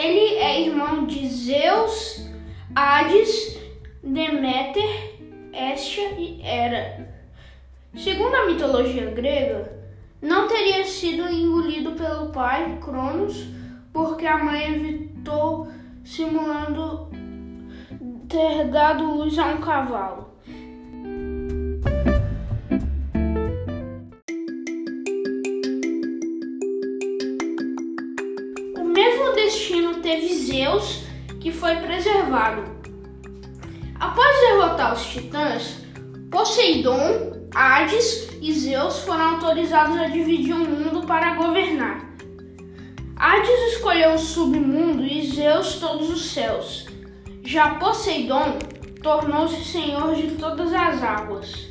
Ele é irmão de Zeus, Hades, Deméter, Hestia e Hera. Segundo a mitologia grega, não teria sido engolido pelo pai, Cronos, porque a mãe evitou simulando ter dado luz a um cavalo. Destino teve Zeus, que foi preservado. Após derrotar os titãs, Poseidon, Hades e Zeus foram autorizados a dividir o mundo para governar. Hades escolheu o submundo e Zeus todos os céus. Já Poseidon tornou-se senhor de todas as águas.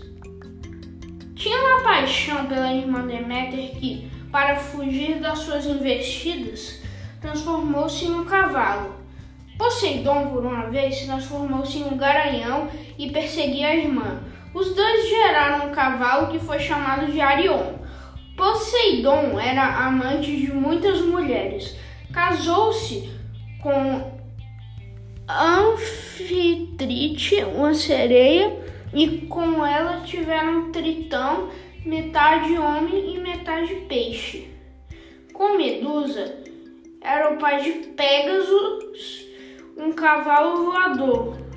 Tinha uma paixão pela irmã Deméter que, para fugir das suas investidas, transformou-se em um cavalo. Poseidon, por uma vez, transformou-se em um garanhão e perseguia a irmã. Os dois geraram um cavalo que foi chamado de Arion. Poseidon era amante de muitas mulheres. Casou-se com Anfitrite, uma sereia, e com ela tiveram Tritão, metade homem e metade peixe. Com Medusa, era o pai de Pégasus, um cavalo voador.